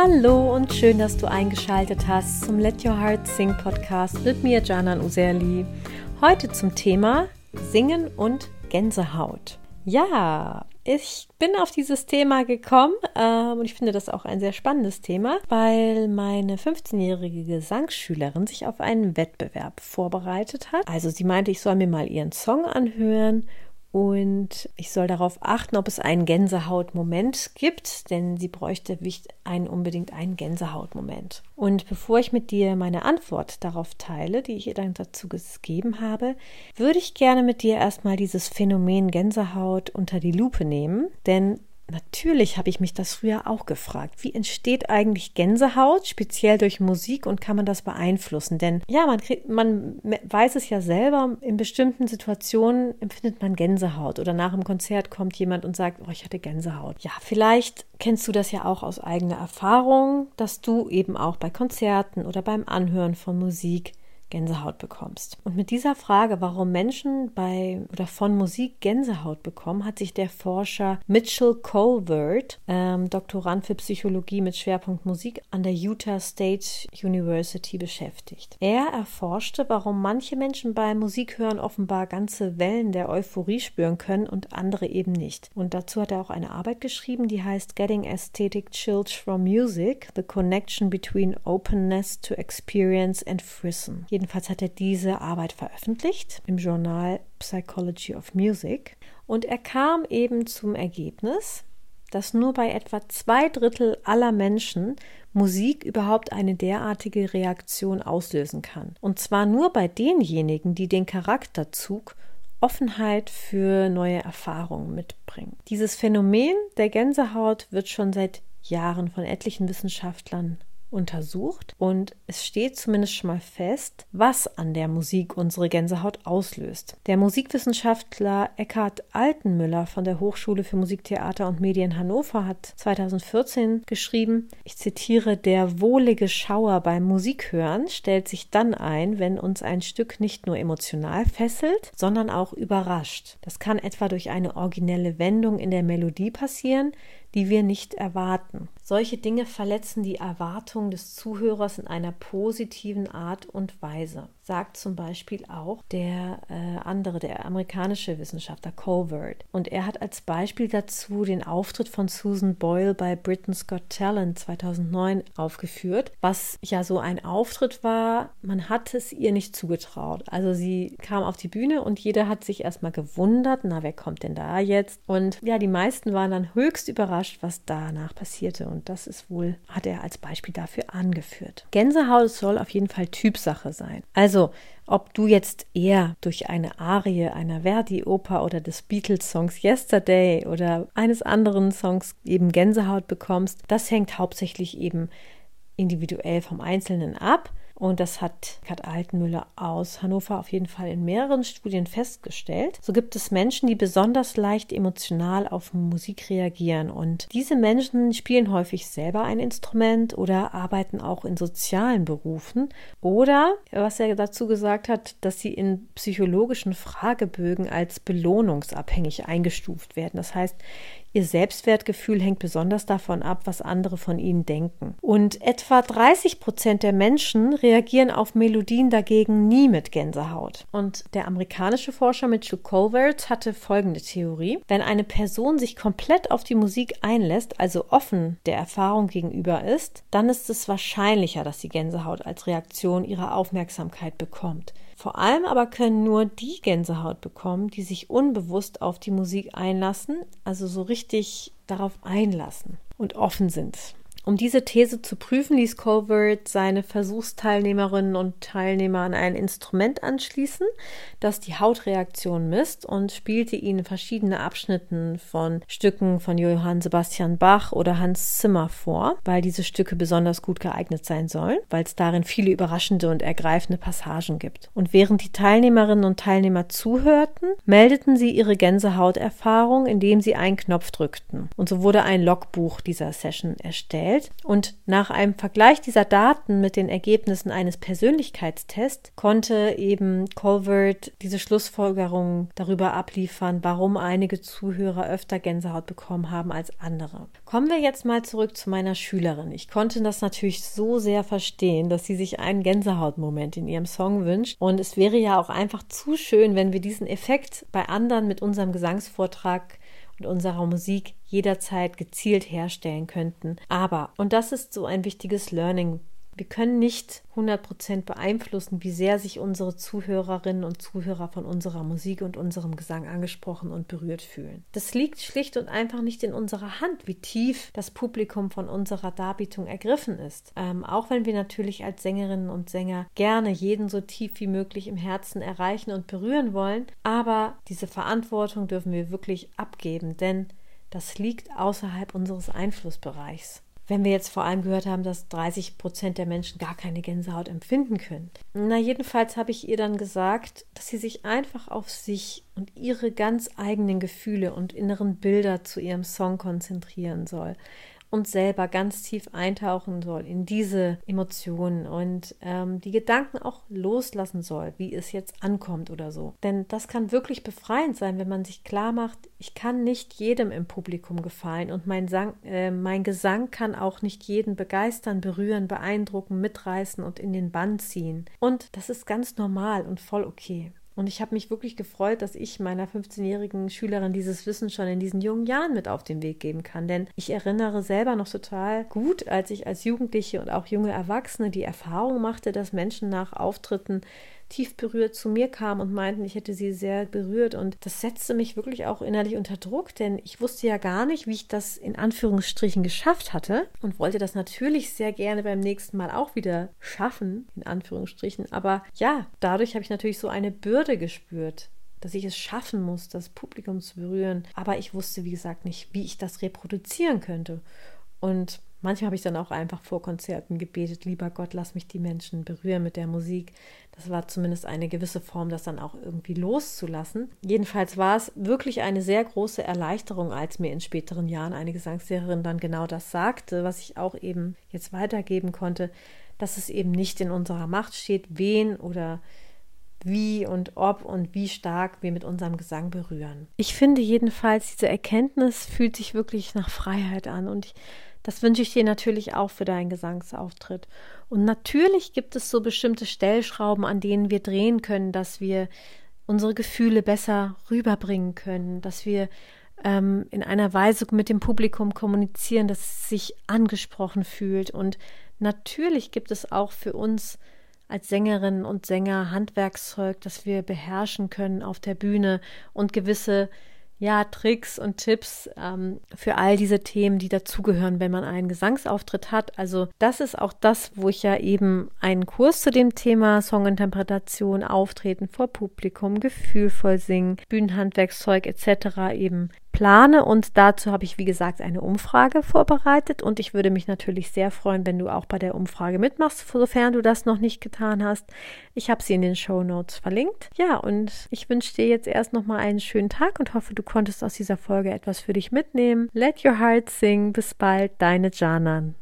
Hallo und schön, dass du eingeschaltet hast zum Let Your Heart Sing Podcast mit mir, Janan Userli. Heute zum Thema Singen und Gänsehaut. Ja, ich bin auf dieses Thema gekommen ähm, und ich finde das auch ein sehr spannendes Thema, weil meine 15-jährige Gesangsschülerin sich auf einen Wettbewerb vorbereitet hat. Also sie meinte, ich soll mir mal ihren Song anhören und ich soll darauf achten, ob es einen Gänsehautmoment gibt, denn sie bräuchte einen, unbedingt einen Gänsehautmoment. Und bevor ich mit dir meine Antwort darauf teile, die ich ihr dann dazu gegeben habe, würde ich gerne mit dir erstmal dieses Phänomen Gänsehaut unter die Lupe nehmen, denn Natürlich habe ich mich das früher auch gefragt. Wie entsteht eigentlich Gänsehaut, speziell durch Musik und kann man das beeinflussen? Denn ja, man, kriegt, man weiß es ja selber, in bestimmten Situationen empfindet man Gänsehaut oder nach dem Konzert kommt jemand und sagt, oh, ich hatte Gänsehaut. Ja, vielleicht kennst du das ja auch aus eigener Erfahrung, dass du eben auch bei Konzerten oder beim Anhören von Musik Gänsehaut bekommst. Und mit dieser Frage, warum Menschen bei oder von Musik Gänsehaut bekommen, hat sich der Forscher Mitchell Colvert, ähm, Doktorand für Psychologie mit Schwerpunkt Musik an der Utah State University beschäftigt. Er erforschte, warum manche Menschen beim Musikhören offenbar ganze Wellen der Euphorie spüren können und andere eben nicht. Und dazu hat er auch eine Arbeit geschrieben, die heißt Getting Aesthetic Chills from Music: The Connection Between Openness to Experience and Frisson. Jedenfalls hat er diese Arbeit veröffentlicht im Journal Psychology of Music und er kam eben zum Ergebnis, dass nur bei etwa zwei Drittel aller Menschen Musik überhaupt eine derartige Reaktion auslösen kann. Und zwar nur bei denjenigen, die den Charakterzug Offenheit für neue Erfahrungen mitbringen. Dieses Phänomen der Gänsehaut wird schon seit Jahren von etlichen Wissenschaftlern untersucht und es steht zumindest schon mal fest, was an der Musik unsere Gänsehaut auslöst. Der Musikwissenschaftler Eckhard Altenmüller von der Hochschule für Musik, Theater und Medien Hannover hat 2014 geschrieben, ich zitiere, der wohlige Schauer beim Musikhören stellt sich dann ein, wenn uns ein Stück nicht nur emotional fesselt, sondern auch überrascht. Das kann etwa durch eine originelle Wendung in der Melodie passieren, die wir nicht erwarten. Solche Dinge verletzen die Erwartungen des Zuhörers in einer positiven Art und Weise, sagt zum Beispiel auch der äh, andere, der amerikanische Wissenschaftler Colvert. Und er hat als Beispiel dazu den Auftritt von Susan Boyle bei Britain's Got Talent 2009 aufgeführt, was ja so ein Auftritt war, man hat es ihr nicht zugetraut. Also sie kam auf die Bühne und jeder hat sich erstmal gewundert, na, wer kommt denn da jetzt? Und ja, die meisten waren dann höchst überrascht, was danach passierte. Und und das ist wohl, hat er als Beispiel dafür angeführt. Gänsehaut soll auf jeden Fall Typsache sein. Also, ob du jetzt eher durch eine Arie einer Verdi-Oper oder des Beatles-Songs Yesterday oder eines anderen Songs eben Gänsehaut bekommst, das hängt hauptsächlich eben individuell vom Einzelnen ab. Und das hat Kat Altenmüller aus Hannover auf jeden Fall in mehreren Studien festgestellt. So gibt es Menschen, die besonders leicht emotional auf Musik reagieren. Und diese Menschen spielen häufig selber ein Instrument oder arbeiten auch in sozialen Berufen. Oder, was er dazu gesagt hat, dass sie in psychologischen Fragebögen als belohnungsabhängig eingestuft werden. Das heißt, Ihr Selbstwertgefühl hängt besonders davon ab, was andere von ihnen denken. Und etwa 30 Prozent der Menschen reagieren auf Melodien dagegen nie mit Gänsehaut. Und der amerikanische Forscher Mitchell Colvert hatte folgende Theorie. Wenn eine Person sich komplett auf die Musik einlässt, also offen der Erfahrung gegenüber ist, dann ist es wahrscheinlicher, dass sie Gänsehaut als Reaktion ihrer Aufmerksamkeit bekommt. Vor allem aber können nur die Gänsehaut bekommen, die sich unbewusst auf die Musik einlassen, also so richtig darauf einlassen und offen sind. Um diese These zu prüfen, ließ Colbert seine Versuchsteilnehmerinnen und Teilnehmer an ein Instrument anschließen, das die Hautreaktion misst und spielte ihnen verschiedene Abschnitten von Stücken von Johann Sebastian Bach oder Hans Zimmer vor, weil diese Stücke besonders gut geeignet sein sollen, weil es darin viele überraschende und ergreifende Passagen gibt. Und während die Teilnehmerinnen und Teilnehmer zuhörten, meldeten sie ihre Gänsehauterfahrung, indem sie einen Knopf drückten. Und so wurde ein Logbuch dieser Session erstellt gestellt und nach einem Vergleich dieser Daten mit den Ergebnissen eines Persönlichkeitstests konnte eben Colvert diese Schlussfolgerung darüber abliefern, warum einige Zuhörer öfter Gänsehaut bekommen haben als andere. Kommen wir jetzt mal zurück zu meiner Schülerin. Ich konnte das natürlich so sehr verstehen, dass sie sich einen Gänsehautmoment in ihrem Song wünscht und es wäre ja auch einfach zu schön, wenn wir diesen Effekt bei anderen mit unserem Gesangsvortrag und unserer Musik jederzeit gezielt herstellen könnten. Aber, und das ist so ein wichtiges Learning wir können nicht 100% beeinflussen, wie sehr sich unsere Zuhörerinnen und Zuhörer von unserer Musik und unserem Gesang angesprochen und berührt fühlen. Das liegt schlicht und einfach nicht in unserer Hand, wie tief das Publikum von unserer Darbietung ergriffen ist. Ähm, auch wenn wir natürlich als Sängerinnen und Sänger gerne jeden so tief wie möglich im Herzen erreichen und berühren wollen, aber diese Verantwortung dürfen wir wirklich abgeben, denn das liegt außerhalb unseres Einflussbereichs wenn wir jetzt vor allem gehört haben, dass 30 Prozent der Menschen gar keine Gänsehaut empfinden können. Na, jedenfalls habe ich ihr dann gesagt, dass sie sich einfach auf sich und ihre ganz eigenen Gefühle und inneren Bilder zu ihrem Song konzentrieren soll und selber ganz tief eintauchen soll in diese Emotionen und ähm, die Gedanken auch loslassen soll, wie es jetzt ankommt oder so. Denn das kann wirklich befreiend sein, wenn man sich klar macht, ich kann nicht jedem im Publikum gefallen und mein, Sang, äh, mein Gesang kann auch nicht jeden begeistern, berühren, beeindrucken, mitreißen und in den Bann ziehen. Und das ist ganz normal und voll okay. Und ich habe mich wirklich gefreut, dass ich meiner 15-jährigen Schülerin dieses Wissen schon in diesen jungen Jahren mit auf den Weg geben kann. Denn ich erinnere selber noch total gut, als ich als Jugendliche und auch junge Erwachsene die Erfahrung machte, dass Menschen nach Auftritten tief berührt zu mir kamen und meinten, ich hätte sie sehr berührt. Und das setzte mich wirklich auch innerlich unter Druck, denn ich wusste ja gar nicht, wie ich das in Anführungsstrichen geschafft hatte und wollte das natürlich sehr gerne beim nächsten Mal auch wieder schaffen, in Anführungsstrichen. Aber ja, dadurch habe ich natürlich so eine Bürde gespürt dass ich es schaffen muss, das Publikum zu berühren. Aber ich wusste, wie gesagt, nicht, wie ich das reproduzieren könnte. Und manchmal habe ich dann auch einfach vor Konzerten gebetet, lieber Gott, lass mich die Menschen berühren mit der Musik. Das war zumindest eine gewisse Form, das dann auch irgendwie loszulassen. Jedenfalls war es wirklich eine sehr große Erleichterung, als mir in späteren Jahren eine Gesangslehrerin dann genau das sagte, was ich auch eben jetzt weitergeben konnte, dass es eben nicht in unserer Macht steht, wen oder wie und ob und wie stark wir mit unserem Gesang berühren. Ich finde jedenfalls, diese Erkenntnis fühlt sich wirklich nach Freiheit an und ich das wünsche ich dir natürlich auch für deinen Gesangsauftritt. Und natürlich gibt es so bestimmte Stellschrauben, an denen wir drehen können, dass wir unsere Gefühle besser rüberbringen können, dass wir ähm, in einer Weise mit dem Publikum kommunizieren, dass es sich angesprochen fühlt. Und natürlich gibt es auch für uns als Sängerinnen und Sänger Handwerkszeug, das wir beherrschen können auf der Bühne und gewisse ja, Tricks und Tipps ähm, für all diese Themen, die dazugehören, wenn man einen Gesangsauftritt hat. Also das ist auch das, wo ich ja eben einen Kurs zu dem Thema Songinterpretation, Auftreten vor Publikum, gefühlvoll singen, Bühnenhandwerkszeug etc. eben plane und dazu habe ich, wie gesagt, eine Umfrage vorbereitet und ich würde mich natürlich sehr freuen, wenn du auch bei der Umfrage mitmachst, sofern du das noch nicht getan hast. Ich habe sie in den Show Notes verlinkt. Ja, und ich wünsche dir jetzt erst nochmal einen schönen Tag und hoffe, du konntest aus dieser Folge etwas für dich mitnehmen. Let your heart sing. Bis bald, deine Janan.